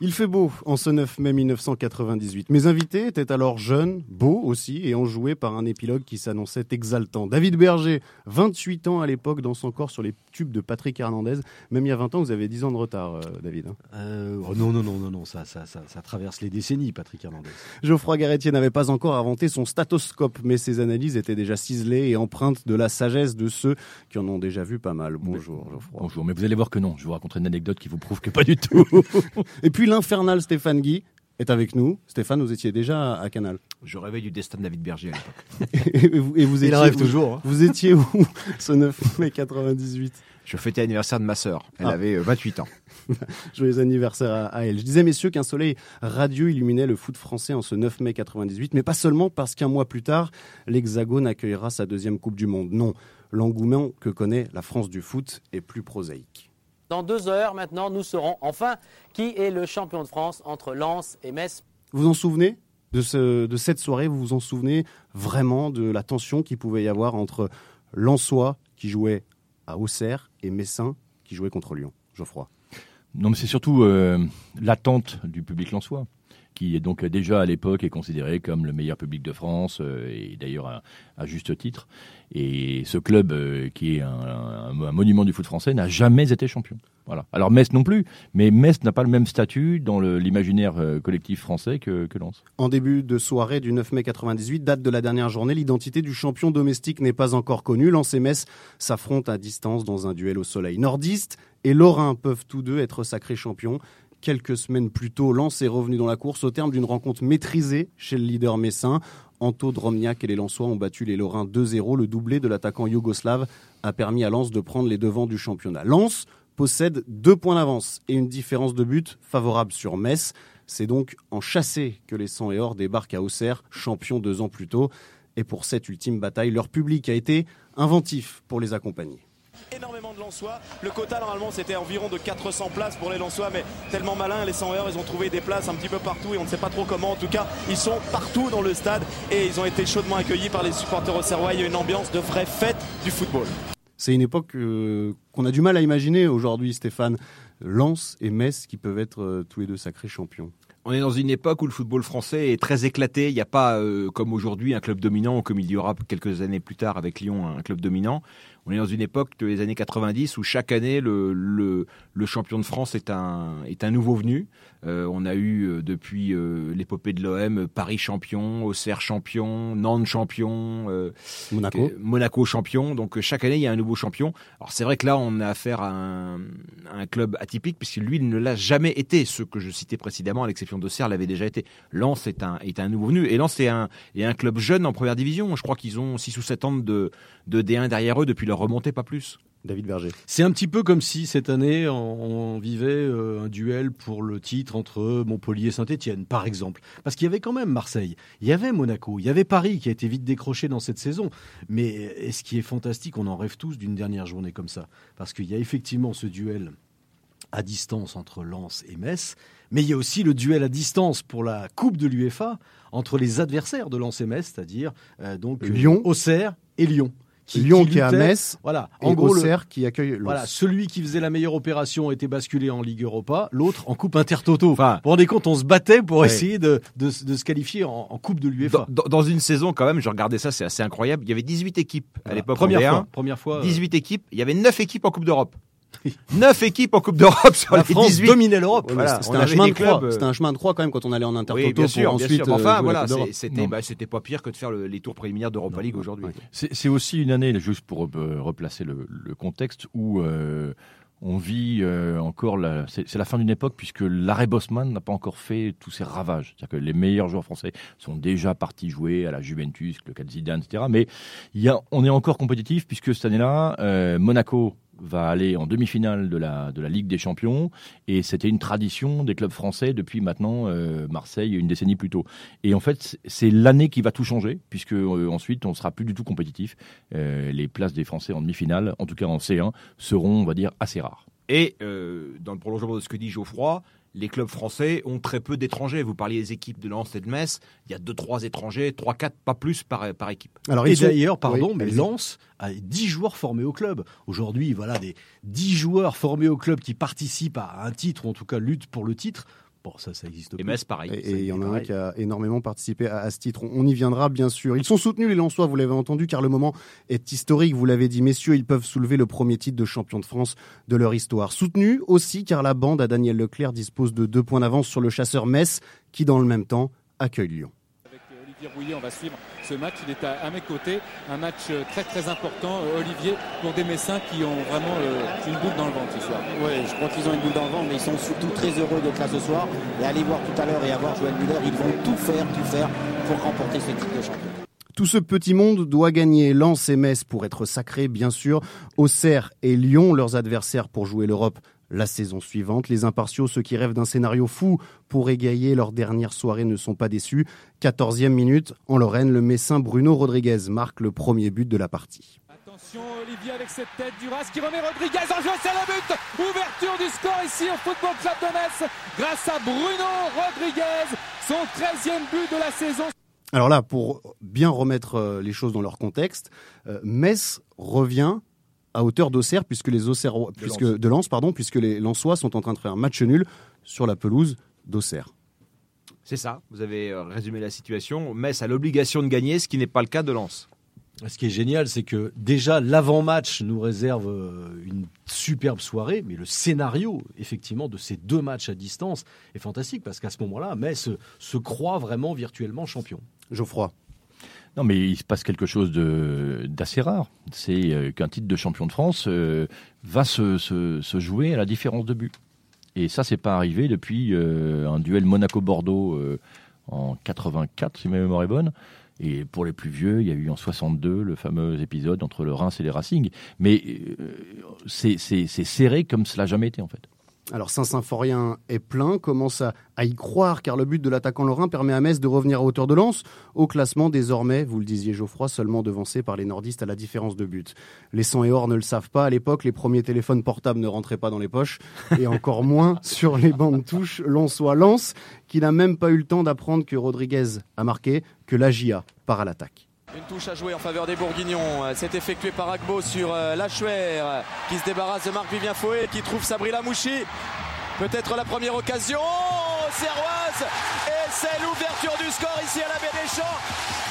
Il fait beau en ce 9 mai 1998. Mes invités étaient alors jeunes, beaux aussi, et enjoués par un épilogue qui s'annonçait exaltant. David Berger, 28 ans à l'époque, dans son corps sur les tubes de Patrick Hernandez. Même il y a 20 ans, vous avez 10 ans de retard, euh, David. hein. Euh, oh non, non, non, non, non, ça, ça, ça, ça traverse les décennies, Patrick Hernandez. Geoffroy Garretier n'avait pas encore inventé son statoscope, mais ses analyses étaient déjà ciselées et empreintes de la sagesse de ceux qui en ont déjà vu pas mal. Bonjour, Geoffroy. Bonjour, mais vous allez voir que non. Je vous raconterai une anecdote qui vous prouve que pas du tout. Et puis l'infernal Stéphane Guy est avec nous. Stéphane, vous étiez déjà à Canal. Je rêvais du destin de David Berger à l'époque. et vous, et vous Il étiez rêve vous- toujours, hein. Vous étiez où ce 9 mai 98 Je fêtais l'anniversaire de ma sœur. Elle Ah. avait euh, 28 ans. Joyeux anniversaire à, à elle. Je disais, messieurs, qu'un soleil radieux illuminait le foot français en ce 9 mai 98, mais pas seulement parce qu'un mois plus tard, l'Hexagone accueillera sa deuxième Coupe du Monde. Non, l'engouement que connaît la France du foot est plus prosaïque. Dans deux heures maintenant, nous saurons enfin qui est le champion de France entre Lens et Metz. Vous vous en souvenez de, ce, de cette soirée? Vous vous en souvenez vraiment de la tension qu'il pouvait y avoir entre Lensois, qui jouait à Auxerre, et Messin, qui jouait contre Lyon? Geoffroy. non, mais c'est surtout euh, l'attente du public lensois, qui est donc déjà à l'époque est considéré comme le meilleur public de France, euh, et d'ailleurs à, juste titre. Et ce club, euh, qui est un, monument du foot français, n'a jamais été champion. Voilà. Alors Metz non plus, mais Metz n'a pas le même statut dans l'imaginaire euh, collectif français que, que Lens. En début de soirée du 9 mai 98, date de la dernière journée, l'identité du champion domestique n'est pas encore connue. Lens et Metz s'affrontent à distance dans un duel au soleil. Nordistes et Lorrain peuvent tous deux être sacrés champions. Quelques semaines plus tôt, Lens est revenu dans la course au terme d'une rencontre maîtrisée chez le leader messin. Anto Dromniak et les Lensois ont battu les Lorrains 2-0. Le doublé de l'attaquant yougoslave a permis à Lens de prendre les devants du championnat. Lens possède deux points d'avance et une différence de but favorable sur Metz. C'est donc en chassé que les 100 et or débarquent à Auxerre, champions deux ans plus tôt. Et pour cette ultime bataille, leur public a été inventif pour les accompagner. Énormément de Lensois. Le quota normalement c'était environ de 400 places pour les Lensois, mais tellement malins les 100 heures, ils ont trouvé des places un petit peu partout et on ne sait pas trop comment. En tout cas, ils sont partout dans le stade et ils ont été chaudement accueillis par les supporters auxerrois. Il y a une ambiance de vraie fête du football. C'est une époque euh, qu'on a du mal à imaginer aujourd'hui, Stéphane. Lens et Metz qui peuvent être euh, tous les deux sacrés champions. On est dans une époque où le football français est très éclaté. Il n'y a pas, euh, comme aujourd'hui, un club dominant, comme il y aura quelques années plus tard avec Lyon, un club dominant. On est dans une époque de les années 90 où chaque année, le, le, le champion de France est un, est un nouveau venu. Euh, on a eu euh, depuis euh, l'épopée de l'OM, Paris champion, Auxerre champion, Nantes champion, euh, Monaco. champion. Donc chaque année, il y a un nouveau champion. Alors c'est vrai que là, on a affaire à un, à un club atypique, puisque lui, il ne l'a jamais été. Ceux que je citais précédemment, à l'exception d'Auxerre, l'avait déjà été. Lens est un, est un nouveau venu. Et Lens est un, est un club jeune en première division. Je crois qu'ils ont 6 ou 7 ans de, de D1 derrière eux depuis leur remontée, pas plus. David Berger. C'est un petit peu comme si cette année on, on vivait euh, un duel pour le titre entre Montpellier et Saint-Etienne, par exemple. Parce qu'il y avait quand même Marseille, il y avait Monaco, il y avait Paris qui a été vite décroché dans cette saison. Mais et ce qui est fantastique, on en rêve tous d'une dernière journée comme ça. Parce qu'il y a effectivement ce duel à distance entre Lens et Metz, mais il y a aussi le duel à distance pour la Coupe de l'UEFA entre les adversaires de Lens et Metz, c'est-à-dire euh, donc Lyon. Auxerre et Lyon. Lyon qui est à Metz Voilà. et En gros, le- Auxerre qui accueille voilà, celui qui faisait la meilleure opération était basculé en Ligue Europa, l'autre en Coupe Intertoto. Enfin- vous vous rendez compte, on se battait pour Ouais. essayer de, de, de se qualifier en, en Coupe de l'UEFA. Dans, une saison, quand même, je regardais ça, c'est assez incroyable. Il y avait 18 équipes à Voilà. l'époque. en Première D1. fois, première fois. euh, 18 équipes. Il y avait 9 équipes en Coupe d'Europe. 9 équipes en Coupe d'Europe sur la les France 18. dominait l'Europe. Ouais, Voilà, c'était un chemin de croix. euh, C'était un chemin de croix quand même quand on allait en intertoto Oui, bien sûr, pour bien ensuite sûr. Mais euh, enfin, la voilà, c'était bah, c'était pas pire que de faire le- les tours préliminaires d'Europa League aujourd'hui. C'est c'est aussi une année, juste pour euh, replacer le, le contexte, où euh, on vit euh, encore, la, c'est, la fin d'une époque puisque l'arrêt Bosman n'a pas encore fait tous ses ravages. C'est-à-dire que les meilleurs joueurs français sont déjà partis jouer à la Juventus, le cas Zidane, etc. Mais y a, on est encore compétitif puisque cette année-là, euh, Monaco va aller en demi-finale de la, de la Ligue des Champions. Et c'était une tradition des clubs français depuis maintenant euh, Marseille, une décennie plus tôt. Et en fait, c'est l'année qui va tout changer, puisque euh, ensuite, on sera plus du tout compétitif. Euh, les places des Français en demi-finale, en tout cas en C1, seront, on va dire, assez rares. Et dans le prolongement de ce que dit Geoffroy, les clubs français ont très peu d'étrangers. Vous parliez des équipes de Lens et de Metz. Il y a 2-3 étrangers, 3-4, pas plus par, par équipe. Alors, Et sont- d'ailleurs, pardon, Oui, mais. Lens a 10 joueurs formés au club. Aujourd'hui, voilà, des 10 joueurs formés au club qui participent à un titre, ou en tout cas luttent pour le titre. Bon, ça, ça existe Et. Metz, pareil. Et il y en a un qui a énormément participé à, à ce titre. On, on y viendra, bien sûr. Ils sont soutenus, les Lensois, vous l'avez entendu, car le moment est historique. Vous l'avez dit, messieurs, ils peuvent soulever le premier titre de champion de France de leur histoire. Soutenus aussi, car la bande à Daniel Leclerc dispose de deux points d'avance sur le chasseur Metz, qui, dans le même temps, accueille Lyon. On va suivre ce match. Il est à, à mes côtés. Un match euh, très très important, euh, Olivier, pour des Messins qui ont vraiment euh, une boule dans le ventre ce soir. Oui, je crois qu'ils ont une boule dans le ventre, mais ils sont surtout très heureux d'être là ce soir. Et aller voir tout à l'heure et avoir Joël Muller, ils vont tout faire, tout faire pour remporter ce titre de champion. Tout ce petit monde doit gagner Lens et Metz pour être sacré, bien sûr. Auxerre et Lyon, leurs adversaires pour jouer l'Europe la saison suivante. Les impartiaux, ceux qui rêvent d'un scénario fou pour égayer leur dernière soirée, ne sont pas déçus. 14e minute, en Lorraine, le Messin Bruno Rodriguez marque le premier but de la partie. Attention Olivier avec cette tête du Ras qui remet Rodriguez en jeu, c'est le but Ouverture du score ici au Football Club de Metz grâce à Bruno Rodriguez, son 13e but de la saison. Alors là, pour bien remettre euh, les choses dans leur contexte, euh, Metz revient à hauteur d'Auxerre puisque les Auxerrois, puisque Lens. de Lens, pardon, puisque les Lensois sont en train de faire un match nul sur la pelouse d'Auxerre. C'est ça, vous avez euh, résumé la situation. Metz a l'obligation de gagner, ce qui n'est pas le cas de Lens. Ce qui est génial, c'est que déjà l'avant-match nous réserve euh, une superbe soirée, mais le scénario, effectivement, de ces deux matchs à distance est fantastique parce qu'à ce moment-là, Metz se croit vraiment virtuellement champion. Geoffroy. Non, mais il se passe quelque chose de- d'assez rare. C'est euh, qu'un titre de champion de France euh, va se, se- jouer à la différence de but. Et ça, c'est pas arrivé depuis euh, un duel Monaco-Bordeaux euh, en 84, si ma mémoire est bonne. Et pour les plus vieux, il y a eu en 62 le fameux épisode entre le Reims et les Racing. Mais c'est serré comme cela n'a jamais été, en fait. Alors Saint-Symphorien est plein, commence à, à y croire car le but de l'attaquant lorrain permet à Metz de revenir à hauteur de lance. Au classement désormais, vous le disiez Geoffroy, seulement devancé par les nordistes à la différence de but. Les 100 et or ne le savent pas, à l'époque les premiers téléphones portables ne rentraient pas dans les poches et encore moins sur les bandes touches Lens-soit Lens qui n'a même pas eu le temps d'apprendre que Rodriguez a marqué, que la GIA part à l'attaque. Une touche à jouer en faveur des Bourguignons. Euh, C'est effectué par Agbo sur euh, Lachuer euh, qui se débarrasse de Marc-Vivien Fouet qui trouve Sabri Lamouchi. Peut-être la première occasion. Oh, Serroise Et c'est l'ouverture du score ici à la Baie des Champs.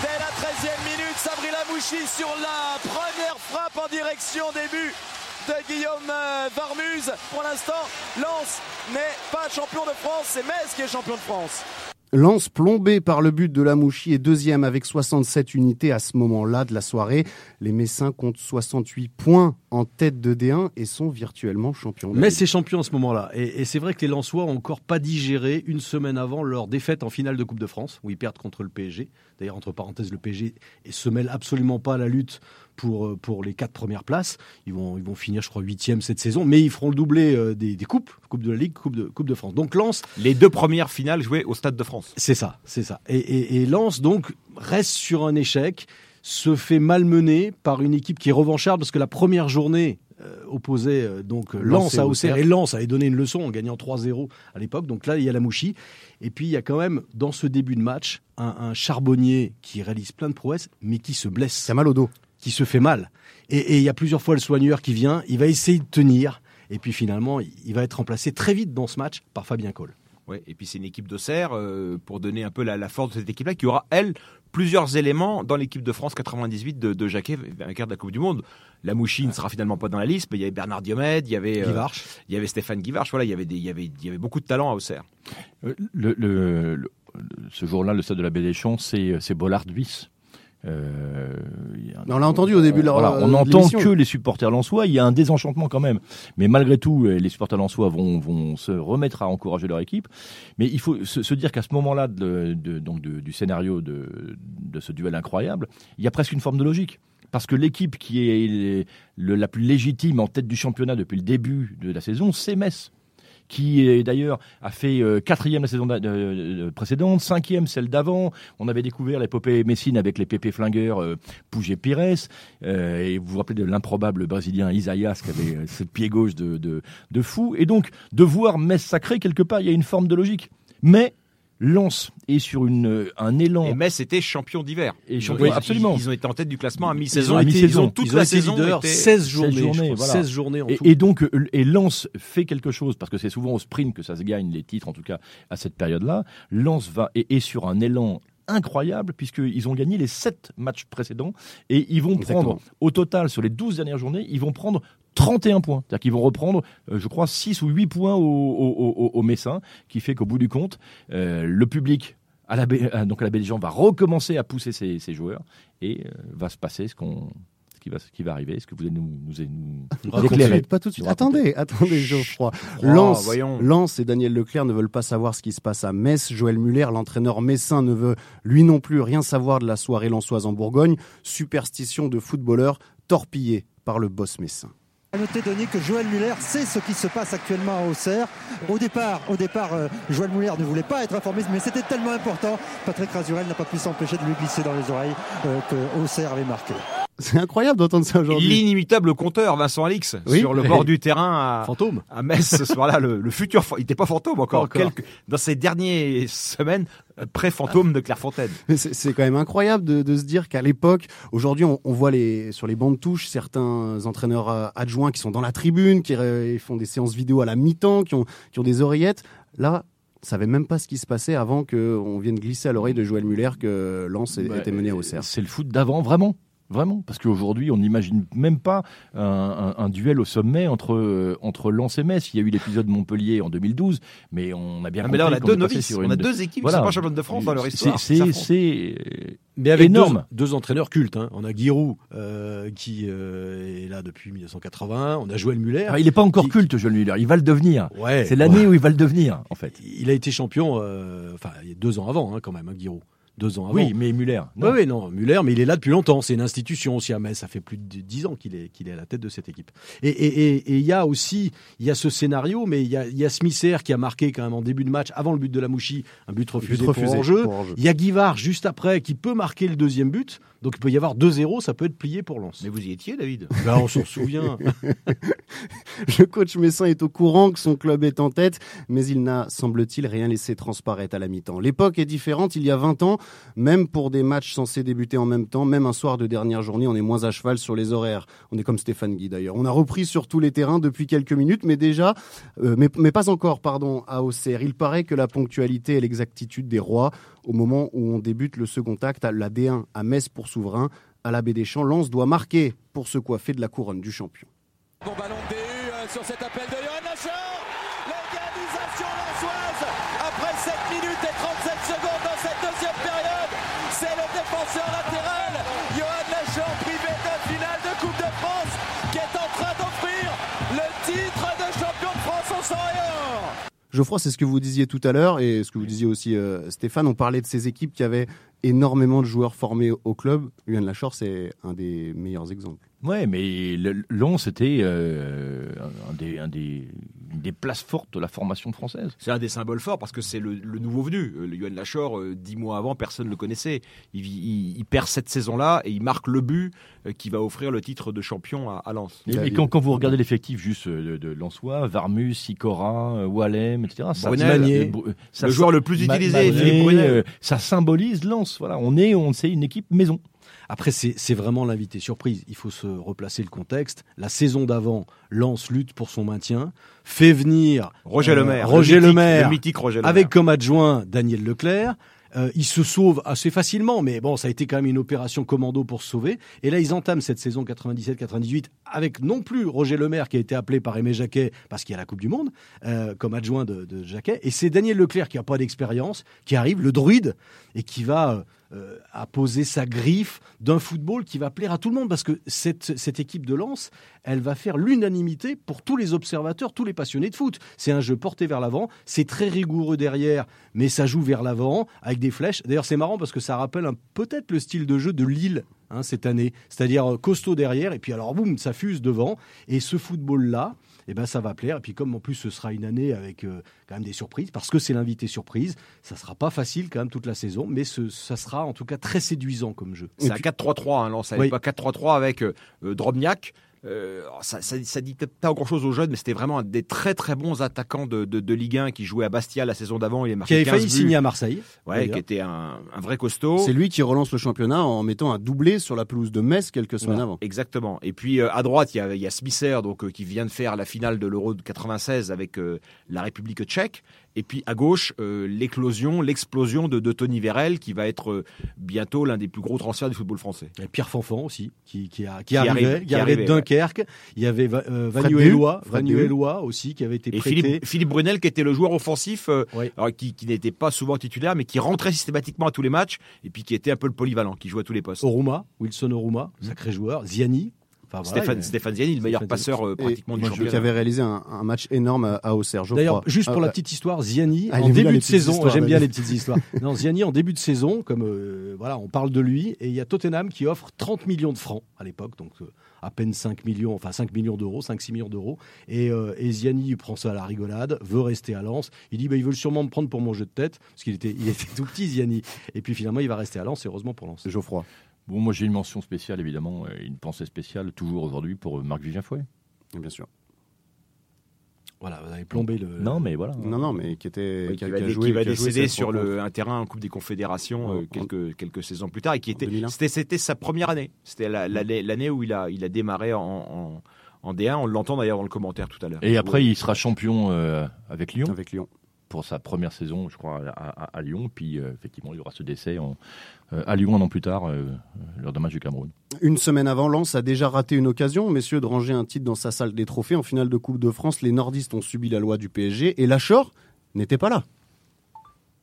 Dès la 13e minute, Sabri Lamouchi sur la première frappe en direction des buts de Guillaume Varmuse. Pour l'instant, Lens n'est pas champion de France, c'est Metz qui est champion de France. Lance plombé par le but de la Mouchi est deuxième avec 67 unités à ce moment-là de la soirée. Les Messins comptent 68 points en tête de D1 et sont virtuellement champions. Mais c'est champion à ce moment-là. Et, et c'est vrai que les Lensois ont encore pas digéré une semaine avant leur défaite en finale de Coupe de France, où ils perdent contre le PSG. D'ailleurs, entre parenthèses, le PSG ne se mêle absolument pas à la lutte pour, euh, pour les quatre premières places. Ils vont, ils vont finir, je crois, huitième cette saison, mais ils feront le doublé euh, des, des coupes, Coupe de la Ligue, Coupe de, coupe de France. Donc Lens, Les deux premières finales jouées au Stade de France. c'est ça, c'est ça. Et, et, et Lens, donc, reste sur un échec, se fait malmener par une équipe qui est revancharde, parce que la première journée euh, opposait euh, donc Lens à Auxerre, et Lens avait donné une leçon en gagnant 3-0 à l'époque. Donc là, il y a la Mouchi. Et puis, il y a quand même, dans ce début de match, un, un charbonnier qui réalise plein de prouesses, mais qui se blesse C'est mal au dos. Qui se fait mal. Et, il y a plusieurs fois le soigneur qui vient, il va essayer de tenir, et puis finalement, il va être remplacé très vite dans ce match par Fabien Cole. Ouais, et puis c'est une équipe d'Auxerre, euh, pour donner un peu la, la force de cette équipe-là, qui aura, elle, plusieurs éléments dans l'équipe de France 98 de, de Jacquet, vainqueur de la Coupe du Monde. La Mouchi ne sera finalement pas dans la liste, mais il y avait Bernard Diomède, il y avait, euh, il y avait Stéphane Guivarch, voilà, il y avait, des, il, y avait, il y avait beaucoup de talent à Auxerre. Euh, Le, le- le- ce jour-là, le stade de la Baie des Champs, c'est c'est Bollard Buis. Euh, On l'a entendu au début de Voilà, on n'entend que les supporters lensois. Il y a un désenchantement quand même. Mais malgré tout, euh, les supporters lensois vont, vont se remettre à encourager leur équipe. Mais il faut se, se dire qu'à ce moment-là, de, de- donc de- du scénario de, de ce duel incroyable, il y a presque une forme de logique. Parce que l'équipe qui est le- la plus légitime en tête du championnat depuis le début de la saison, c'est Metz qui d'ailleurs a fait euh, quatrième la saison de- de- précédente, cinquième celle d'avant. On avait découvert l'épopée Messine avec les pépés flingueurs euh, Pouget Pires. Euh, et vous vous rappelez de l'improbable brésilien Isaías qui avait euh, ce pied gauche de, de, de fou. Et donc, de voir Metz sacré, quelque part, il y a une forme de logique. Mais Lens est sur une, un élan. Et Metz était champion d'hiver. Et Ils champion- absolument. Ils, ils ont été en tête du classement à Ils mi-saison. mi-saison. ils ont, toute ils ont la saison leaders était- 16 journées, je journées, crois, voilà. 16 journées en Et, tout. et donc, euh, et Lens fait quelque chose, parce que c'est souvent au sprint que ça se gagne, les titres, en tout cas, à cette période-là. Lens va, est, est sur un élan incroyable, puisqu'ils ont gagné les 7 matchs précédents, et ils vont Exactement. prendre, au total, sur les 12 dernières journées, ils vont prendre 31 points. C'est-à-dire qu'ils vont reprendre, euh, je crois, 6 ou 8 points au, au, au, au Messin, qui fait qu'au bout du compte, euh, le public à la baie, euh, donc à la gens va recommencer à pousser ses, ses joueurs et euh, va se passer ce qu'on ce qui va ce qui va arriver est-ce que vous allez nous nous, nous, nous Pas tout de éclairer suite, pas tout de suite. Nous raconter. Attendez, attendez, Geoffroy. Oh, Lens, voyons. Lens et Daniel Leclerc ne veulent pas savoir ce qui se passe à Metz. Joël Muller, l'entraîneur messin, ne veut lui non plus rien savoir de la soirée lensoise en Bourgogne. Superstition de footballeur torpillé par le boss messin. À noter, Denis, que Joël Muller sait ce qui se passe actuellement à Auxerre. Au départ, au euh, Joël Muller ne voulait pas être informé, mais c'était tellement important. Patrick Razurel n'a pas pu s'empêcher de lui glisser dans les oreilles euh, que Auxerre avait marqué. C'est incroyable d'entendre ça aujourd'hui. L'inimitable compteur Vincent Alix Oui. sur le bord du terrain à, Fantôme. à Metz ce soir-là, le, le futur, il n'était pas fantôme encore, quelques- dans ces dernières semaines, euh, pré-fantôme de Clairefontaine. C'est quand même incroyable de, de se dire qu'à l'époque, aujourd'hui, on, on voit les, sur les bancs de touche certains entraîneurs euh, adjoints qui sont dans la tribune, qui euh, font des séances vidéo à la mi-temps, qui ont, qui ont des oreillettes. Là, on savait même pas ce qui se passait avant qu'on vienne glisser à l'oreille de Joël Muller que Lens Bah, était mené à Auxerre. c'est le foot d'avant vraiment Vraiment, parce qu'aujourd'hui, on n'imagine même pas un, un- un duel au sommet entre, euh, entre Lens et Metz. Il y a eu l'épisode Montpellier en 2012, mais on a bien Ah, compris mais là, on a qu'on deux novices, on a deux équipes Voilà. qui sont pas championnes de France dans leur histoire. C'est Mais avec énorme. Deux, deux entraîneurs cultes. hein. On a Giroud euh, qui euh, est là depuis 1980. On a Joël Muller. Ah, il n'est pas encore Qui- culte, Joël Muller. Il va le devenir. Ouais, C'est l'année ouais. où il va le devenir, en fait. Il a été champion, euh, enfin, il y a deux ans avant, hein, quand même, hein, Giroud. Deux ans avant. Oui, mais Muller. Oui, oui, non, Muller, mais il est là depuis longtemps. C'est une institution aussi à Metz. Ça fait plus de dix ans qu'il est, qu'il est à la tête de cette équipe. Et et- et- et il y a aussi, il y a ce scénario, mais il y a, y a Smither qui a marqué quand même en début de match, avant le but de la Mouchi, un but refusé, refusé pour pour hors-jeu. Il y a Guivard juste après qui peut marquer le deuxième but. Donc il peut y avoir 2-0, ça peut être plié pour Lens. Mais vous y étiez, David Ben, on s'en souvient. Le coach Messin est au courant que son club est en tête, mais il n'a, semble-t-il, rien laissé transparaître à la mi-temps. L'époque est différente. Il y a 20 ans, même pour des matchs censés débuter en même temps, même un soir de dernière journée, on est moins à cheval sur les horaires. On est comme Stéphane Guy d'ailleurs. On a repris sur tous les terrains depuis quelques minutes, mais déjà, euh, mais, mais pas encore, pardon, à Auxerre. Il paraît que la ponctualité et l'exactitude des rois, au moment où on débute le second acte, à la D1 à Metz pour souverain, à la baie des Champs, Lens doit marquer pour se coiffer de la couronne du champion. Geoffroy, c'est ce que vous disiez tout à l'heure et ce que vous disiez aussi euh, Stéphane. On parlait de ces équipes qui avaient énormément de joueurs formés au- club. Yuan Lachor, c'est un des meilleurs exemples. Ouais, mais Lens, c'était euh, un, des, un des, une des places fortes de la formation française. C'est un des symboles forts parce que c'est le, le nouveau venu. Euh, Le Yoann Lachor, euh, dix mois avant, personne ne le connaissait. Il, il- il perd cette saison-là et il marque le but qui va offrir le titre de champion à, à Lens. Et, et quand, quand vous regardez l'effectif juste de, de Lensois, Varmus, Sicora, Wallem, etc. Ça, Brunel, ça- Magnier. Bru- ça- le joueur le plus utilisé, Magnier, Philippe Brunel. euh, ça symbolise Lens. Voilà, on est, on c'est une équipe maison. Après, c'est vraiment l'invité surprise. Il faut se replacer le contexte. La saison d'avant, Lens lutte pour son maintien, fait venir Roger euh, Lemaire. Roger le mythique, Lemaire, le mythique Roger Lemaire. avec comme adjoint Daniel Leclerc. Euh, il se sauve assez facilement, mais bon, ça a été quand même une opération commando pour se sauver. Et là, ils entament cette saison 97-98 avec non plus Roger Lemaire qui a été appelé par Aimé Jacquet parce qu'il y a la Coupe du Monde euh, comme adjoint de, de Jacquet. Et c'est Daniel Leclerc qui a pas d'expérience, qui arrive, le druide, et qui va euh, a posé sa griffe d'un football qui va plaire à tout le monde parce que cette, cette équipe de Lens, elle va faire l'unanimité pour tous les observateurs, tous les passionnés de foot. C'est un jeu porté vers l'avant, c'est très rigoureux derrière, mais ça joue vers l'avant avec des flèches. D'ailleurs, c'est marrant parce que ça rappelle peut-être le style de jeu de Lille hein, cette année, c'est-à-dire euh, costaud derrière et puis alors boum, ça fuse devant. Et ce football-là, eh ben ça va plaire. Et puis comme en plus ce sera une année avec euh, quand même des surprises, parce que c'est l'invité surprise, ça sera pas facile quand même toute la saison, mais ce, ça sera en tout cas très séduisant comme jeu. C'est un 4-3-3, hein, Lens. À Oui. l'époque, 4-3-3 avec euh, euh, Drobniak. Euh, ça, ça, ça dit peut-être pas grand chose aux jeunes, mais c'était vraiment un des très très bons attaquants de, de, de Ligue 1 qui jouait à Bastia la saison d'avant. Il a Qui avait 15 failli signer à Marseille. Ouais, qui était un, un vrai costaud. C'est lui qui relance le championnat en mettant un doublé sur la pelouse de Metz quelques semaines avant. Exactement. Et puis euh, à droite, il y a, y a Smisser, donc euh, qui vient de faire la finale de l'Euro de 96 avec la République tchèque. Et puis à gauche, euh, l'éclosion, l'explosion de, de Tony Vérel, qui va être euh, bientôt l'un des plus gros transferts du football français. Pierre Fanfan aussi, qui, qui, a, qui, Qui arrivait, arrive, qui arrivait de ouais. Dunkerque. Il y avait Va- euh, Vanuellois aussi, qui avait été Et prêté. Philippe, Philippe Brunel, qui était le joueur offensif, euh, alors, qui, qui n'était pas souvent titulaire, mais qui rentrait systématiquement à tous les matchs, et puis qui était un peu le polyvalent, qui jouait à tous les postes. Oruma, Wilson Oruma, sacré joueur. Ziani. Enfin, voilà, Stéphane, Ziani, le meilleur Stéphane passeur euh, pratiquement du qui championnat. avait réalisé un, un match énorme à, à Auxerre, je D'ailleurs, juste pour Ah, la petite histoire, Ziani, Ah, en début de saison, j'aime bien les petites histoires. Non, Ziani, en début de saison, comme euh, voilà, on parle de lui, et il y a Tottenham qui offre 30 millions de francs à l'époque, donc euh, à peine 5 millions, enfin 5 millions d'euros, 5-6 millions d'euros. Et, euh, et Ziani il prend ça à la rigolade, veut rester à Lens. Il dit bah, ils veulent sûrement me prendre pour mon jeu de tête, parce qu'il était, il était tout petit, Ziani. Et puis finalement, il va rester à Lens, et heureusement pour Lens. Geoffroy. Bon, moi j'ai une mention spéciale évidemment, une pensée spéciale toujours aujourd'hui pour euh, Marc Vivien Fouet. Bien sûr. Voilà, vous avez plombé le. Non, mais voilà. Non, non, mais qui était. Oui, qui qui, va, joué- qui va qui a joué décéder sur le, un terrain en Coupe des Confédérations euh, En- quelques, quelques saisons plus tard et qui était 2001. c'était sa première année c'était la- l'année où il a il a démarré en, en, en D1 on l'entend d'ailleurs dans le commentaire tout à l'heure Et après, il sera champion euh, avec Lyon Avec Lyon. Pour sa première saison, je crois, à, Lyon. Puis euh, effectivement, il y aura ce décès euh, à Lyon un an plus tard, euh, lors d'un match du Cameroun. Une semaine avant, Lens a déjà raté une occasion, messieurs, de ranger un titre dans sa salle des trophées. En finale de Coupe de France, les nordistes ont subi la loi du PSG et Lachor n'était pas là.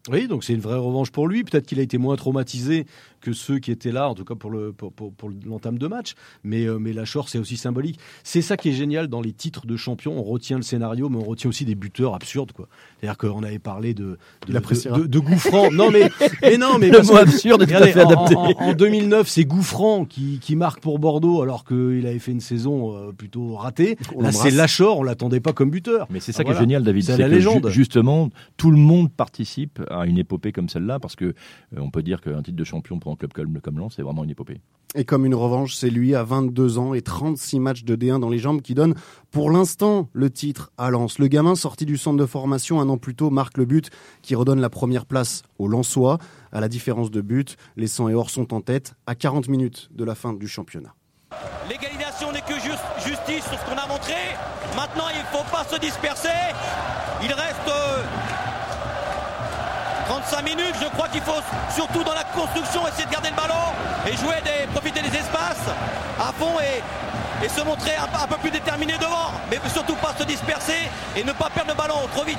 Oui, donc c'est une vraie revanche pour lui. Peut-être qu'il a été moins traumatisé que ceux qui étaient là, en tout cas pour le pour, pour, pour l'entame de match. Mais euh, mais la Shore, c'est aussi symbolique. C'est ça qui est génial dans les titres de champion. On retient le scénario, mais on retient aussi des buteurs absurdes, quoi. C'est-à-dire qu'on avait parlé de de, de, de, de Gouffran. non mais mais non mais Le parce mot que- absurde est tout à fait en- adapté. En, en 2009, c'est Gouffran qui qui marque pour Bordeaux alors qu'il avait fait une saison euh, plutôt ratée. On Là, c'est Lachor. On l'attendait pas comme buteur. Mais c'est ça Ah, qui est génial, David. C'est la ju- légende. justement, tout le monde participe à une épopée comme celle-là, parce que euh, on peut dire qu'un titre de champion pour un club comme, comme Lens, c'est vraiment une épopée. Et comme une revanche, c'est lui à 22 ans et 36 matchs de D1 dans les jambes qui donne pour l'instant le titre à Lens. Le gamin sorti du centre de formation un an plus tôt marque le but qui redonne la première place aux Lensois. À la différence de but, les 100 et or sont en tête à 40 minutes de la fin du championnat. L'égalisation n'est que juste, justice sur ce qu'on a montré. Maintenant, il ne faut pas se disperser. Il reste euh, 35 minutes. Je crois qu'il faut surtout dans la construction essayer de garder le ballon et jouer des, profiter des espaces à fond et, et se montrer un, peu- un peu plus déterminé devant. Mais surtout pas se disperser et ne pas perdre le ballon trop vite.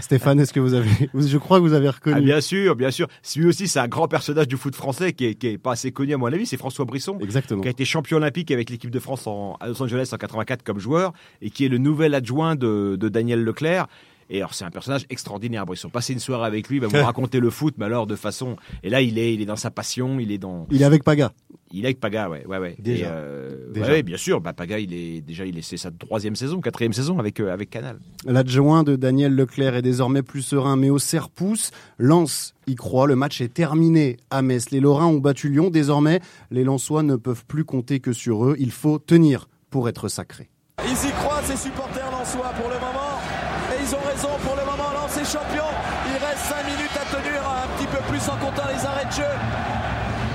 Stéphane, est-ce que vous avez, je crois que vous avez reconnu. Ah, bien sûr, bien sûr. Lui aussi, c'est un grand personnage du foot français qui est, qui est pas assez connu à mon avis. C'est François Brisson, Exactement. qui a été champion olympique avec l'équipe de France en, à Los Angeles en 84 comme joueur et qui est le nouvel adjoint de, de Daniel Leclerc. Et alors, c'est un personnage extraordinaire, Brisson. Passer une soirée avec lui, il va vous raconter le foot, mais alors de façon. Et là, il est, il est dans sa passion, il est dans. Il est avec Paga. Il est avec Paga, ouais, ouais, ouais. Déjà. Et, euh, Déjà. ouais, bien sûr. Bah, Paga, il est déjà, il est, c'est sa troisième saison, quatrième saison avec euh, avec Canal. L'adjoint de Daniel Leclerc est désormais plus serein, mais au serre-pouce, Lens y croit. Le match est terminé à Metz. Les Lorrains ont battu Lyon. Désormais, les Lensois ne peuvent plus compter que sur eux. Il faut tenir pour être sacré. Ils y croient, ces supporters lensois, pour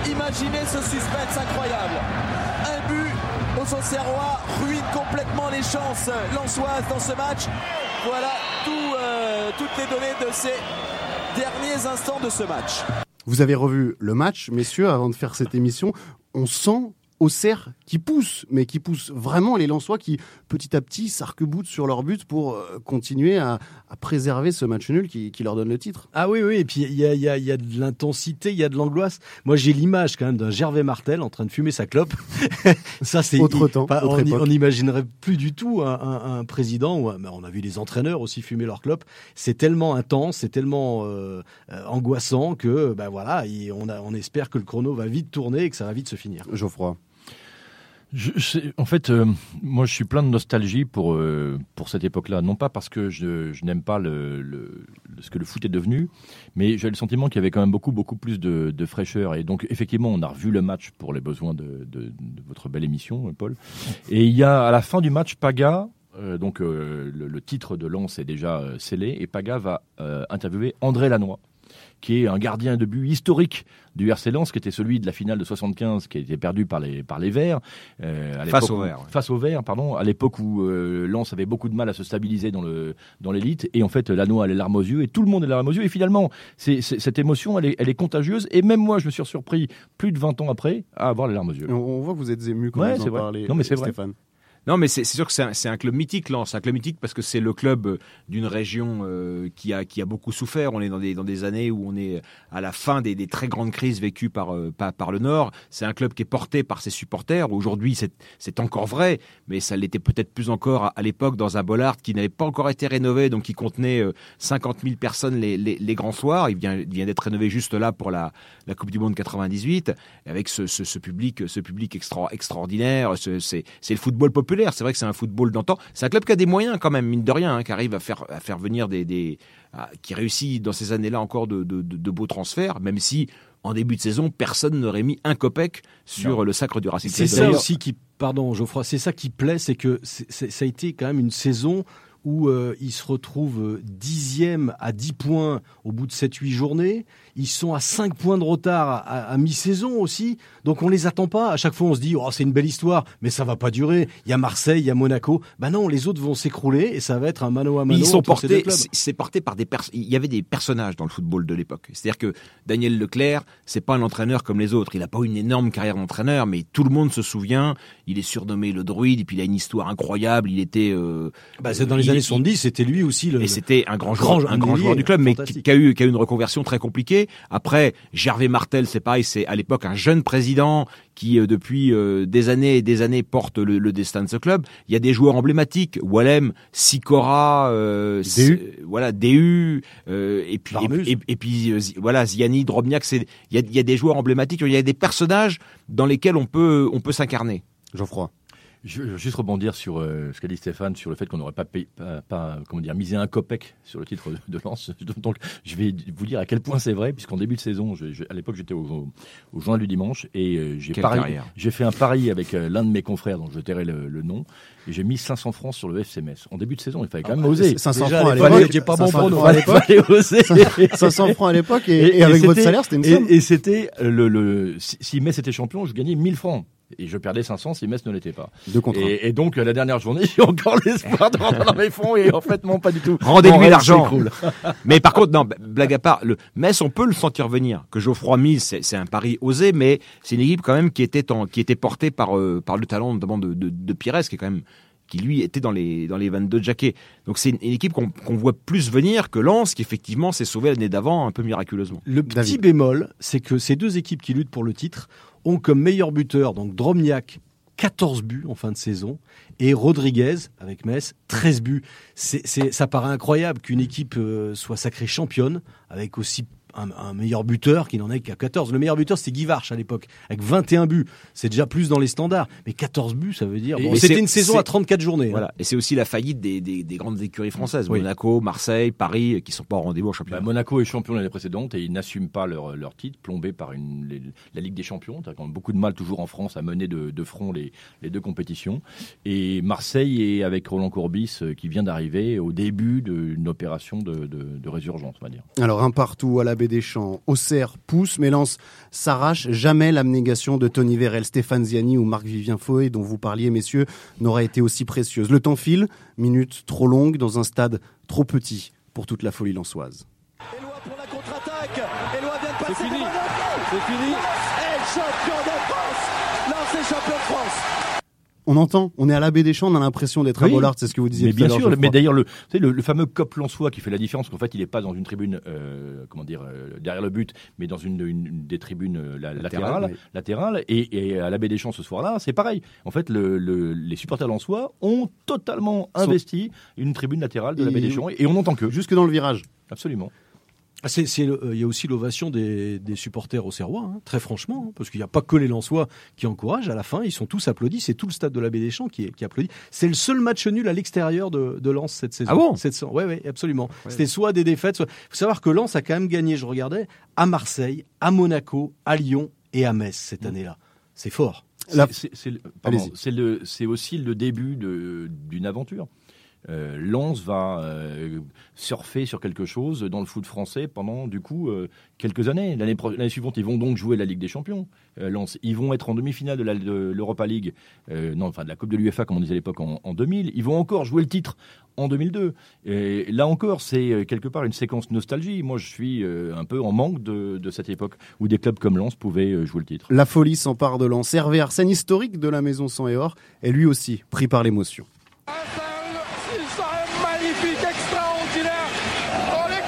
Imaginez ce suspense incroyable. Un but aux Auxerrois ruine complètement les chances lensoises dans ce match. Voilà euh, toutes les données de ces derniers instants de ce match. Vous avez revu le match, messieurs, avant de faire cette émission. On sent Auxerre qui pousse, mais qui pousse vraiment les Lensois qui petit à petit s'arc-boutent sur leur but pour euh, continuer à, à préserver ce match nul qui, qui leur donne le titre. Ah oui, oui, et puis il y a, il y, a, il y a de l'intensité, il y a de l'angoisse. Moi, j'ai l'image quand même d'un Gervais Martel en train de fumer sa clope. Ça, c'est Autre temps, autre on, n'imaginerait plus du tout un, un- un président. Ou un- on a vu les entraîneurs aussi fumer leur clope. C'est tellement intense, c'est tellement euh, euh, angoissant que, ben voilà, il- on, a, on espère que le chrono va vite tourner et que ça va vite se finir. Geoffroy. En fait, euh, moi, je suis plein de nostalgie pour, euh, pour cette époque-là. Non pas parce que je, n'aime pas ce que le foot est devenu, mais j'ai le sentiment qu'il y avait quand même beaucoup, beaucoup plus de, fraîcheur. Et donc, effectivement, on a revu le match pour les besoins de, votre belle émission, euh, Paul. Et il y a à la fin du match, Paga. donc le, titre de Lens est déjà scellé et Paga va interviewer André Lannoy, qui est un gardien de but historique du RC Lens, qui était celui de la finale de 75, qui a été perdu par les, par les Verts. euh, à Face aux Verts, ouais. Face aux Verts, pardon, à l'époque où euh, Lens avait beaucoup de mal à se stabiliser dans le dans l'élite, et en fait Lannoy a les larmes aux yeux, et tout le monde a les larmes aux yeux, et finalement, c'est, c'est- cette émotion, elle est, elle est contagieuse, et même moi, je me suis surpris, plus de 20 ans après, à avoir les larmes aux yeux. On, on voit que vous êtes ému quand Ouais, vous en vrai. parlez, Non, mais c'est vrai. Non, mais c'est sûr que c'est un, club mythique, Lens. Un club mythique parce que c'est le club euh, d'une région euh, qui, a, qui a beaucoup souffert. On est dans des, dans des années où on est à la fin des, très grandes crises vécues par, euh, par, le Nord. C'est un club qui est porté par ses supporters. Aujourd'hui, c'est encore vrai, mais ça l'était peut-être plus encore à, l'époque dans un Bollard qui n'avait pas encore été rénové, donc qui contenait euh, 50 000 personnes les, les, grands soirs. Il vient, vient d'être rénové juste là pour la, la Coupe du Monde 98, avec ce, ce, public, ce public extra, extraordinaire. Ce- C'est c'est le football populaire. C'est vrai que c'est un football d'antan. C'est un club qui a des moyens quand même, mine de rien, hein, qui arrive à faire, à faire venir des, des à- qui réussit dans ces années-là encore de, de, de- de beaux transferts, même si en début de saison, personne n'aurait mis un copec sur Non. le sacre du Racing C'est ça aussi qui, pardon Geoffroy, c'est ça qui plaît, c'est que ça a été quand même une saison où euh, ils se retrouvent euh, dixième à 10 points au bout de 7-8 journées. Ils sont à 5 points de retard à, mi-saison aussi. Donc on les attend pas. À chaque fois on se dit oh c'est une belle histoire, mais ça va pas durer. Il y a Marseille, il y a Monaco. Ben non, les autres vont s'écrouler et ça va être un mano à Mais mano. ils sont portés, c'est- porté par des pers- il y avait des personnages dans le football de l'époque. C'est-à-dire que Daniel Leclerc, c'est pas un entraîneur comme les autres. Il a pas eu une énorme carrière d'entraîneur, mais tout le monde se souvient. Il est surnommé le druide, et puis il a une histoire incroyable. Il était, euh, Bah, c'est dans les il- années il- 70, c'était lui aussi le. et c'était un grand joueur, un grand ailier, joueur du club, mais qui a eu, qui a eu une reconversion très compliquée. Après, Gervais Martel, c'est pareil, c'est à l'époque un jeune président qui, euh, depuis euh, des années et des années, porte le, le destin de ce club. Il y a des joueurs emblématiques, Wallem, Sikora, euh, c'est- voilà, Déhu, euh, et puis, et, et- et puis euh, voilà, Ziani, Drobniak, c'est, il y a, y a des joueurs emblématiques, il y a des personnages dans lesquels on peut, on peut s'incarner. Geoffroy. Je veux juste rebondir sur euh, ce qu'a dit Stéphane sur le fait qu'on n'aurait pas, payé- pas, pas, comment dire, misé un copec sur le titre de, Lens. Donc, je vais vous dire à quel point c'est vrai, puisqu'en début de saison, je- je- à l'époque, j'étais au, au joint du dimanche et euh, j'ai pari- fait un pari avec euh, l'un de mes confrères, dont je tairai le, le nom, et j'ai mis 500 francs sur le FC Metz. En début de saison, il fallait quand même oser. 500 Déjà, francs à l'époque, j'étais pas bon 500 pour nous. francs à l'époque. Fallait oser. 500 francs à l'époque et, et avec votre salaire, c'était une et- somme. Et, c'était le, le si, si Metz était champion, je gagnais 1000 francs. Et je perdais 500 si Metz ne l'était pas. Deux contre un. Et, et donc, euh, la dernière journée, j'ai encore l'espoir de rentrer dans mes fonds et en fait, non, pas du tout. Rendez-lui l'argent. Mais par contre, non, blague à part, le Metz, on peut le sentir venir. Que Geoffroy mise, c'est un pari osé, mais c'est une équipe quand même qui était, en, qui était portée par, euh, par le talent notamment de, de, de Pires, qui est quand même qui lui était dans les dans les 22 jackets. Donc c'est une, une équipe qu'on qu'on voit plus venir que Lens, qui effectivement s'est sauvé l'année d'avant un peu miraculeusement. Le petit David. bémol, c'est que ces deux équipes qui luttent pour le titre ont comme meilleur buteur donc Dromniak 14 buts en fin de saison et Rodriguez avec Metz 13 buts. C'est, ça paraît incroyable qu'une équipe euh, soit sacrée championne avec aussi un, un meilleur buteur qui n'en est qu'à 14. Le meilleur buteur c'était Guy Varche à l'époque avec 21 buts. C'est déjà plus dans les standards. Mais 14 buts ça veut dire... Et- bon, c'était c'est- une saison c'est- à 34 journées. hein. Voilà. Et c'est aussi la faillite des, des, des grandes écuries françaises, Oui. Monaco, Marseille, Paris, qui sont pas au rendez-vous au Bah, championnat. Monaco est champion l'année précédente et ils n'assument pas leur, leur titre, plombé par une, les- la Ligue des Champions. T'as quand même beaucoup de mal toujours en France à mener de, de front les, les deux compétitions. Et Marseille est avec Roland Courbis euh, qui vient d'arriver au début d'une opération de, de, de résurgence, on va dire. Alors un partout à la baie des Champs, Auxerre pousse, mais Lens s'arrache. Jamais l'abnégation de Tony Vérel, Stéphane Ziani ou Marc-Vivien Foé, dont vous parliez, messieurs, n'aura été aussi précieuse. Le temps file, minutes trop longues dans un stade trop petit pour toute la folie lensoise. Eloi pour la contre-attaque. Eloi vient de passer. fini. devant Monaco. C'est fini. Lens est champion de France. Lens est champions de France. On entend, on est à la baie des Champs, on a l'impression d'être à Oui. Bollard, c'est ce que vous disiez Mais tout bien à sûr, mais d'ailleurs le, le, le fameux cop Lançois qui fait la différence, qu'en fait il n'est pas dans une tribune, euh, comment dire, euh, derrière le but, mais dans une, une- une des tribunes euh, la- latérales, oui. latérales, et, et à la baie des Champs ce soir-là, c'est pareil. En fait, le, le- les supporters Lançois ont totalement investi une tribune latérale de la baie des Et- Champs, et on n'entend que. Jusque dans le virage. Absolument. Ah, c'est- c'est le- euh, Il y a aussi l'ovation des, des supporters au Serrois, hein, très franchement, hein, parce qu'il n'y a pas que les Lensois qui encouragent. À la fin, ils sont tous applaudis. C'est tout le stade de la Baie des Champs qui, qui applaudit. C'est le seul match nul à l'extérieur de, de Lens cette saison. Ah bon? Cette saison. Ouais, ouais, absolument. C'était soit des défaites. Soit... faut savoir que Lens a quand même gagné. Je regardais à Marseille, à Monaco, à Lyon et à Metz cette année-là. C'est fort. C'est- c'est- c'est le- pardon, c'est le- c'est aussi le début de- d'une aventure. Euh, Lens va euh, surfer sur quelque chose dans le foot français pendant du coup euh, quelques années. L'année pro- l'année suivante, ils vont donc jouer la Ligue des Champions. Euh, Lens, ils vont être en demi-finale de la- de l'Europa League, euh, non, enfin de la Coupe de l'UEFA comme on disait à l'époque en, en 2000. Ils vont encore jouer le titre en 2002. Et là encore, c'est quelque part une séquence nostalgie. Moi, je suis euh, un peu en manque de, de cette époque où des clubs comme Lens pouvaient euh, jouer le titre. La folie s'empare de Lens. Hervé Arsène, historique de la maison sang et or, est lui aussi pris par l'émotion. C'est un magnifique, extraordinaire. Oh les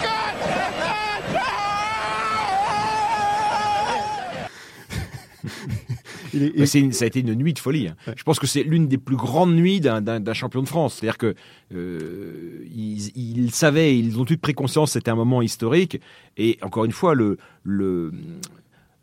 Il est- Mais c'est une- ça a été une nuit de folie. hein. Je pense que c'est l'une des plus grandes nuits d'un- champion de France. C'est-à-dire que euh, ils, ils savaient, ils ont tous pris conscience, c'était un moment historique. Et encore une fois, le, le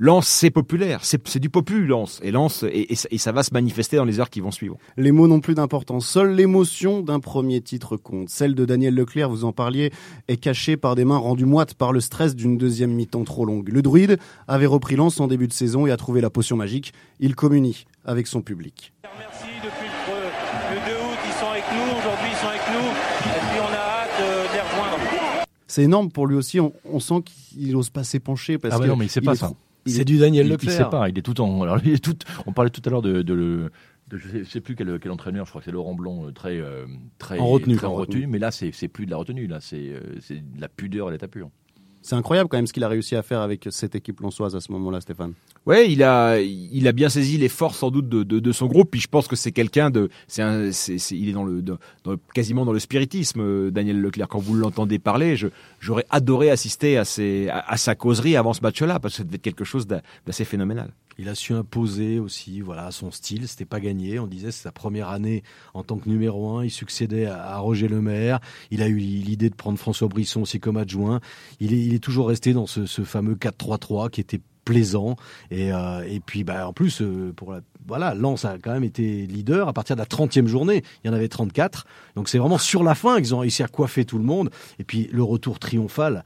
Lens, c'est populaire, c'est du popu, Lens. Et Lens, et, et ça- et ça va se manifester dans les heures qui vont suivre. Les mots n'ont plus d'importance. Seule l'émotion d'un premier titre compte. Celle de Daniel Leclerc, vous en parliez, est cachée par des mains rendues moites par le stress d'une deuxième mi-temps trop longue. Le druide avait repris Lens en début de saison et a trouvé la potion magique. Il communie avec son public. Merci depuis le, le 2 août, ils sont avec nous, aujourd'hui ils sont avec nous, et puis on a hâte euh, de les rejoindre. C'est énorme pour lui aussi. On, on sent qu'il n'ose pas s'épancher parce Ah bah que non, mais il sait il pas est ça. trop- C'est est- du Daniel il, il Leclerc. sait pas, il est tout en. Alors, il est tout, on parlait tout à l'heure de, de, le- de- je, sais, je sais plus quel, quel entraîneur, je crois que c'est Laurent Blanc, euh, très, euh, très En retenue, très en en retenue, mais là c'est plus de la retenue, là c'est euh, c'est de la pudeur à l'état pur. C'est incroyable quand même ce qu'il a réussi à faire avec cette équipe lensoise à ce moment-là, Stéphane. Ouais, il a, il a bien saisi les forces sans doute de, de, son groupe. Puis je pense que c'est quelqu'un de, c'est un, il est dans le, quasiment dans le spiritisme, euh, Daniel Leclerc. Quand vous l'entendez parler, j'aurais adoré assister à, ses, à, sa causerie avant ce match-là, parce que ça être quelque chose d'a- d'assez phénoménal. Il a su imposer aussi voilà son style. C'était pas gagné. On disait c'est sa première année en tant que numéro un. Il succédait à, Roger Lemaire. Il a eu l'idée de prendre François Brisson aussi comme adjoint. Il est, toujours resté dans ce, fameux 4-3-3 qui était plaisant et, euh, puis bah en plus euh, pour la voilà Lens a quand même été leader à partir de la 30e journée il y en avait 34 donc c'est vraiment sur la fin qu'ils ont réussi à coiffer tout le monde et puis le retour triomphal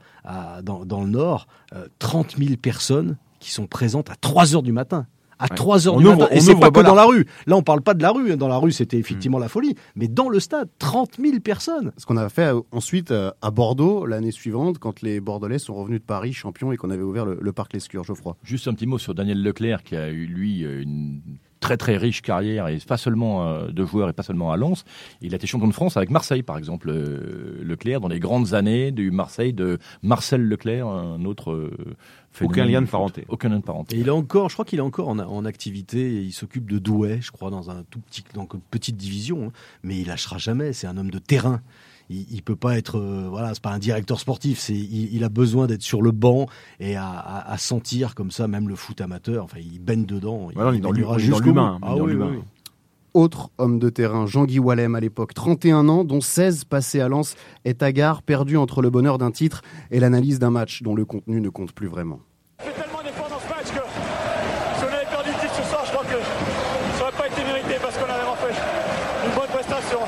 dans le nord euh, 30 000 personnes qui sont présentes à 3 heures du matin. À Ouais. 3 heures On du ouvre- matin. Et on c'est pas que dans la rue. Là on parle pas de la rue dans la rue c'était effectivement la folie. Mais dans le stade 30 000 personnes. Ce qu'on a fait euh, ensuite euh, à Bordeaux l'année suivante, quand les Bordelais sont revenus de Paris champions et qu'on avait ouvert le, le parc Lescure, Geoffroy. Juste un petit mot sur Daniel Leclerc qui a eu lui euh, une très très riche carrière et pas seulement euh, de joueur et pas seulement à Lens. Il a été champion de France avec Marseille par exemple. euh, Leclerc dans les grandes années du Marseille de Marcel Leclerc, un autre euh, Aucun lien de parenté. Aucun lien de parenté. Et il est encore, je crois qu'il est encore en, en activité. et Il s'occupe de Douai, je crois, dans un tout petit, dans une petite division. hein. Mais il lâchera jamais. C'est un homme de terrain. Il, il peut pas être, euh, voilà, c'est pas un directeur sportif. C'est, il, il a besoin d'être sur le banc et à, à- à sentir comme ça, même le foot amateur. Enfin, il baigne dedans. Voilà, on est dans est l'humain, Ah dans oui, l'humain. oui, oui. Autre homme de terrain, Jean-Guy Wallem à l'époque, 31 ans, dont 16 passés à Lens, est hagard, perdu entre le bonheur d'un titre et l'analyse d'un match dont le contenu ne compte plus vraiment. On fait tellement d'efforts dans ce match que si on avait perdu le titre ce soir, je crois que ça n'aurait pas été mérité parce qu'on avait vraiment fait une bonne prestation.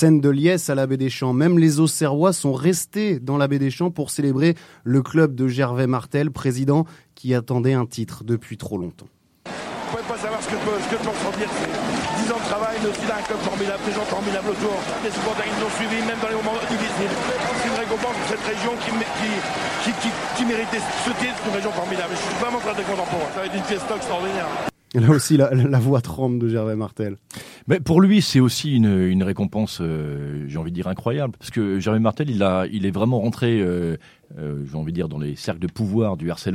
Scène de liesse à la baie des Champs. Même les Auxerrois sont restés dans la baie des Champs pour célébrer le club de Gervais Martel, président qui attendait un titre depuis trop longtemps. Vous pouvez pas savoir ce que peut, ce que peut ressentir. C'est 10 ans de travail, mais aussi là, un club formidable, des gens formidables autour. Les supporters qui nous ont suivis, même dans les moments difficiles. C'est une récompense pour cette région qui, qui, qui, qui, qui méritait ce titre, une région formidable. Je suis vraiment très très content pour eux. Ça va être une fiesta extraordinaire. Là aussi, la, voix tremble de Gervais Martel. Mais pour lui, c'est aussi une, récompense, euh, j'ai envie de dire incroyable, parce que Gervais Martel, il a, il est vraiment rentré, euh, euh, j'ai envie de dire, dans les cercles de pouvoir du RC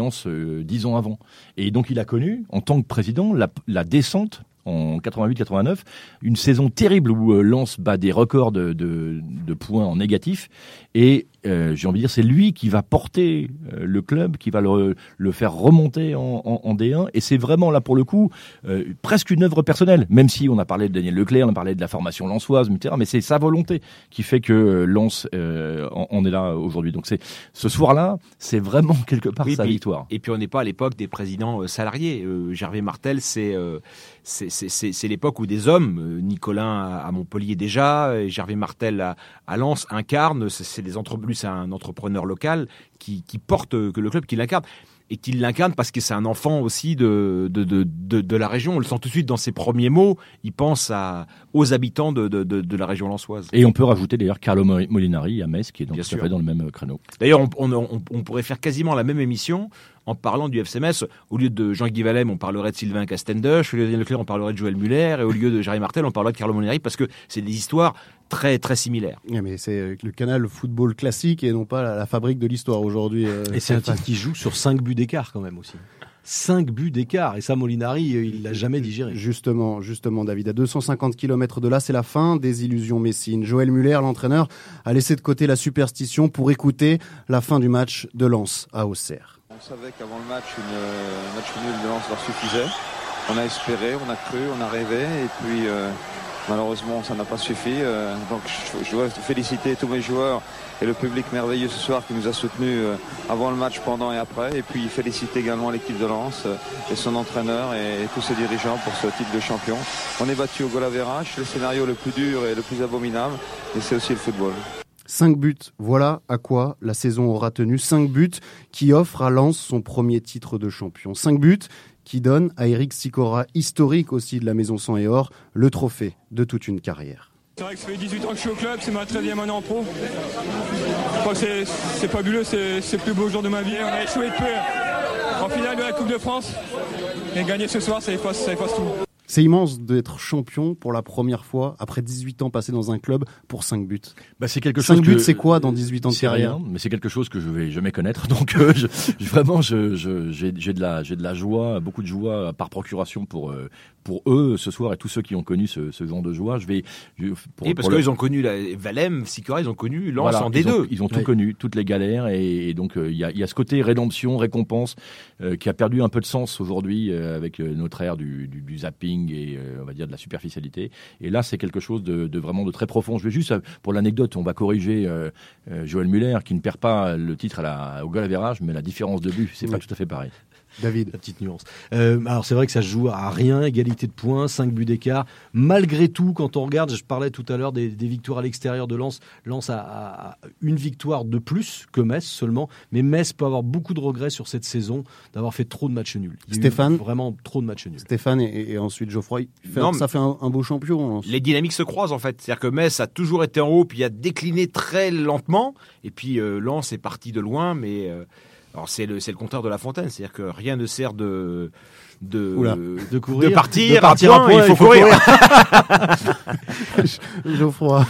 dix ans avant, et donc il a connu, en tant que président, la, descente en 88-89, une saison terrible où Lens bat des records de, de, de points en négatif. Et euh, j'ai envie de dire, c'est lui qui va porter euh, le club, qui va le, le faire remonter en, en, en D1. Et c'est vraiment là pour le coup euh, presque une œuvre personnelle, même si on a parlé de Daniel Leclerc, on a parlé de la formation lensoise, etc. Mais c'est sa volonté qui fait que euh, Lens euh, en, en est là aujourd'hui. Donc c'est ce soir-là, c'est vraiment quelque part Oui, sa puis- victoire. Et puis on n'est pas à l'époque des présidents euh, salariés. Euh, Gervais Martel, c'est euh, c'est- l'époque où des hommes, Nicolin à, Montpellier déjà, et Gervais Martel à, à Lens, incarnent. C'est des entre- lui, c'est un entrepreneur local qui, qui porte que le club, qui l'incarne. Et qui l'incarne parce que c'est un enfant aussi de, de, de, de, de la région. On le sent tout de suite dans ses premiers mots. Il pense à, aux habitants de, de, la région lensoise. Et on peut rajouter d'ailleurs Carlo Molinari à Metz, qui est donc tout à fait dans le même euh, créneau. D'ailleurs, on, on- on- on pourrait faire quasiment la même émission en parlant du FCMS. Au lieu de Jean-Guy Valem, on parlerait de Sylvain Castendush. Au lieu de Daniel Leclerc, on parlerait de Joël Muller. Et au lieu de Jerry Martel, on parlerait de Carlo Molinari parce que c'est des histoires très, très similaires. Mais c'est le canal football classique et non pas la, la fabrique de l'histoire aujourd'hui. euh, Et c'est un titre qui joue sur 5 buts d'écart quand même aussi. 5 buts d'écart. Et ça, Molinari, euh, il l'a jamais digéré. Justement, justement, David, à 250 km de là, c'est la fin des illusions messines. Joël Muller, l'entraîneur, a laissé de côté la superstition pour écouter la fin du match de Lens à Auxerre. On savait qu'avant le match, une, un match nul de Lens leur suffisait. On a espéré, on a cru, on a rêvé, et puis euh, malheureusement, ça n'a pas suffi. Euh, donc je, je dois féliciter tous mes joueurs et le public merveilleux ce soir qui nous a soutenus euh, avant le match, pendant et après. Et puis féliciter également l'équipe de Lens et son entraîneur et, tous ses dirigeants pour ce titre de champion. On est battu au goal le scénario le plus dur et le plus abominable, et c'est aussi le football. 5 buts, voilà à quoi la saison aura tenu. 5 buts qui offrent à Lens son premier titre de champion. 5 buts qui donnent à Eric Sicora, historique aussi de la Maison Sang et Or, le trophée de toute une carrière. C'est vrai que ça fait 18 ans que je suis au club, c'est ma 13e année en pro. C'est- fabuleux, c'est le plus beau jour de ma vie. On a échoué peu en finale de la Coupe de France. Et gagner ce soir, ça efface tout. C'est immense d'être champion pour la première fois après 18 ans passés dans un club pour 5 buts. Bah, c'est quelque 5 chose buts, que- c'est quoi dans 18 ans de carrière rien, mais c'est quelque chose que je vais jamais connaître. Donc euh, je, je- vraiment, je- je- j'ai j'ai de la, j'ai de la joie, beaucoup de joie par procuration pour euh, pour eux ce soir et tous ceux qui ont connu ce, ce genre de joie. Je vais je- pour, et parce pour le- qu'ils ont connu la, Valem, Sicora, ils ont connu Lens Voilà, en ils ont, D2. ils ont tout Oui. connu, toutes les galères, et, et donc euh, il y, a, il y a ce côté rédemption, récompense, euh, qui a perdu un peu de sens aujourd'hui euh, avec euh, notre ère du, du, du zapping et euh, on va dire de la superficialité. Et là, c'est quelque chose de, de vraiment de très profond. Je vais juste, pour l'anecdote, on va corriger euh, euh, Joël Muller, qui ne perd pas le titre à la, au goal average, mais la différence de but, c'est pas tout à fait pareil. David. La petite nuance. Euh, alors c'est vrai que ça se joue à rien, égalité de points, 5 buts d'écart. Malgré tout, quand on regarde, je parlais tout à l'heure des, des victoires à l'extérieur de Lens. Lens a, a- a une victoire de plus que Metz seulement, mais Metz peut avoir beaucoup de regrets sur cette saison d'avoir fait trop de matchs nuls. Stéphane Vraiment trop de matchs nuls. Stéphane et, et ensuite Geoffroy. Fait- Non, ça fait un, un beau champion. Lens. Les dynamiques se croisent en fait. C'est-à-dire que Metz a toujours été en haut, puis a décliné très lentement. Et puis euh, Lens est parti de loin, mais euh, alors c'est le c'est le contraire de La Fontaine. C'est-à-dire que rien ne sert de de Oula. De courir, de partir, de partir à à point, point, il faut courir. Geoffroy.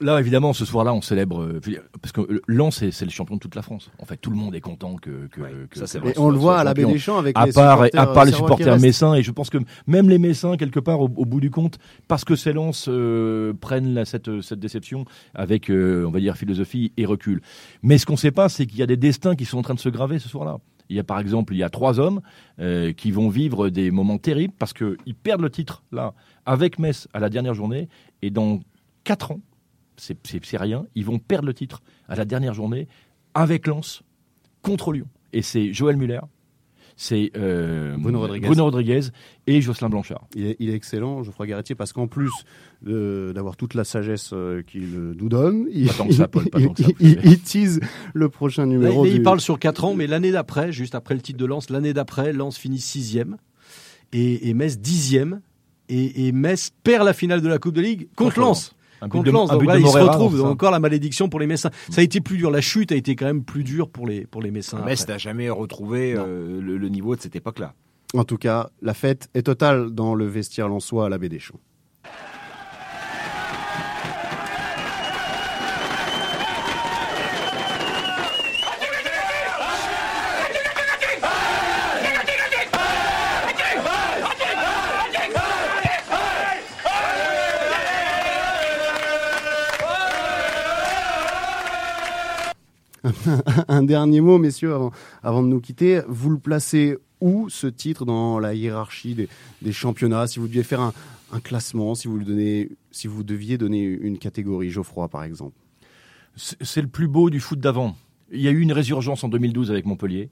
Là, évidemment, ce soir-là, on célèbre euh, parce que Lens, c'est c'est le champion de toute la France. En fait, tout le monde est content que, que, que- ça, c'est vrai. Et on le voit à la baie des Champs avec à les part, supporters, à part les euh, supporters messins, et je pense que même les messins, quelque part, au, au bout du compte, parce que ces Lens euh, prennent la- cette, cette déception avec, euh, on va dire, philosophie et recul. Mais ce qu'on ne sait pas, c'est qu'il y a des destins qui sont en train de se graver ce soir-là. Il y a par exemple, il y a trois hommes euh, qui vont vivre des moments terribles parce qu'ils perdent le titre là avec Metz à la dernière journée et dans quatre ans, c'est rien, ils vont perdre le titre à la dernière journée avec Lens contre Lyon. Et c'est Joël Muller, c'est euh, Bruno Rodriguez. Rodriguez et Jocelyn Blanchard. Il est, il est excellent, Geoffroy Garretier, parce qu'en plus euh, d'avoir toute la sagesse euh, qu'il nous donne, il, Pas tant que ça, Paul, pas tant que ça. il- il- il tease le prochain numéro. là, il du- parle sur 4 ans, mais l'année d'après, juste après le titre de Lens, l'année d'après, Lens finit sixième et, et Metz dixième. Et, et Metz perd la finale de la Coupe de Ligue contre Contre Lens. Contre de- Lens, donc là, ils se retrouvent enfin. encore la malédiction pour les Messins. Ça a été plus dur. La chute a été quand même plus dure pour les pour les Messins. Metz n'a jamais retrouvé euh, le, le niveau de cette époque-là. En tout cas, la fête est totale dans le vestiaire lensois à la baie des Champs. un dernier mot, messieurs, avant, de nous quitter. Vous le placez où, ce titre, dans la hiérarchie des, championnats? Si vous deviez faire un, classement, si vous deviez donner une catégorie, Geoffroy, par exemple C'est le plus beau du foot d'avant. Il y a eu une résurgence en 2012 avec Montpellier.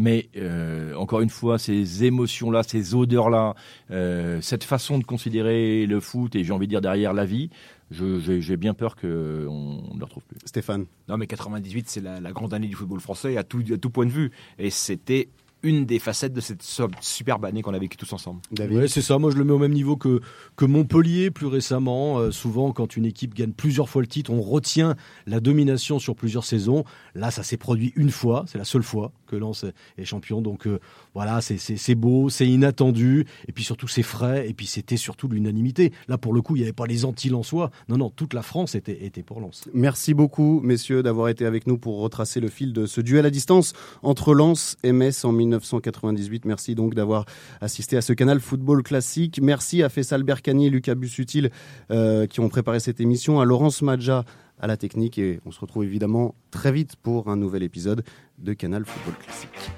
Mais euh, encore une fois, ces émotions-là, ces odeurs-là, euh, cette façon de considérer le foot et j'ai envie de dire derrière la vie, j'ai bien peur qu'on ne le retrouve plus. Stéphane Non, mais 98, c'est la, la, grande année du football français à tout, à tout point de vue. Et c'était une des facettes de cette superbe année qu'on a vécue tous ensemble. Oui, c'est ça. Moi, je le mets au même niveau que, que Montpellier plus récemment. Euh, souvent, quand une équipe gagne plusieurs fois le titre, on retient la domination sur plusieurs saisons. Là, ça s'est produit une fois. C'est la seule fois que Lens est champion. Donc euh, voilà, c'est beau, c'est inattendu. Et puis surtout, c'est frais. Et puis c'était surtout l'unanimité. Là, pour le coup, il n'y avait pas les anti-lensois. Non, non, toute la France était, était pour Lens. Merci beaucoup, messieurs, d'avoir été avec nous pour retracer le fil de ce duel à distance entre Lens et Metz en 1998. Merci donc d'avoir assisté à ce canal football classique. Merci à Fessal Berkani et Lucas Bussutil euh, qui ont préparé cette émission, à Laurence Madja à la technique et on se retrouve évidemment très vite pour un nouvel épisode de Canal Football Classique.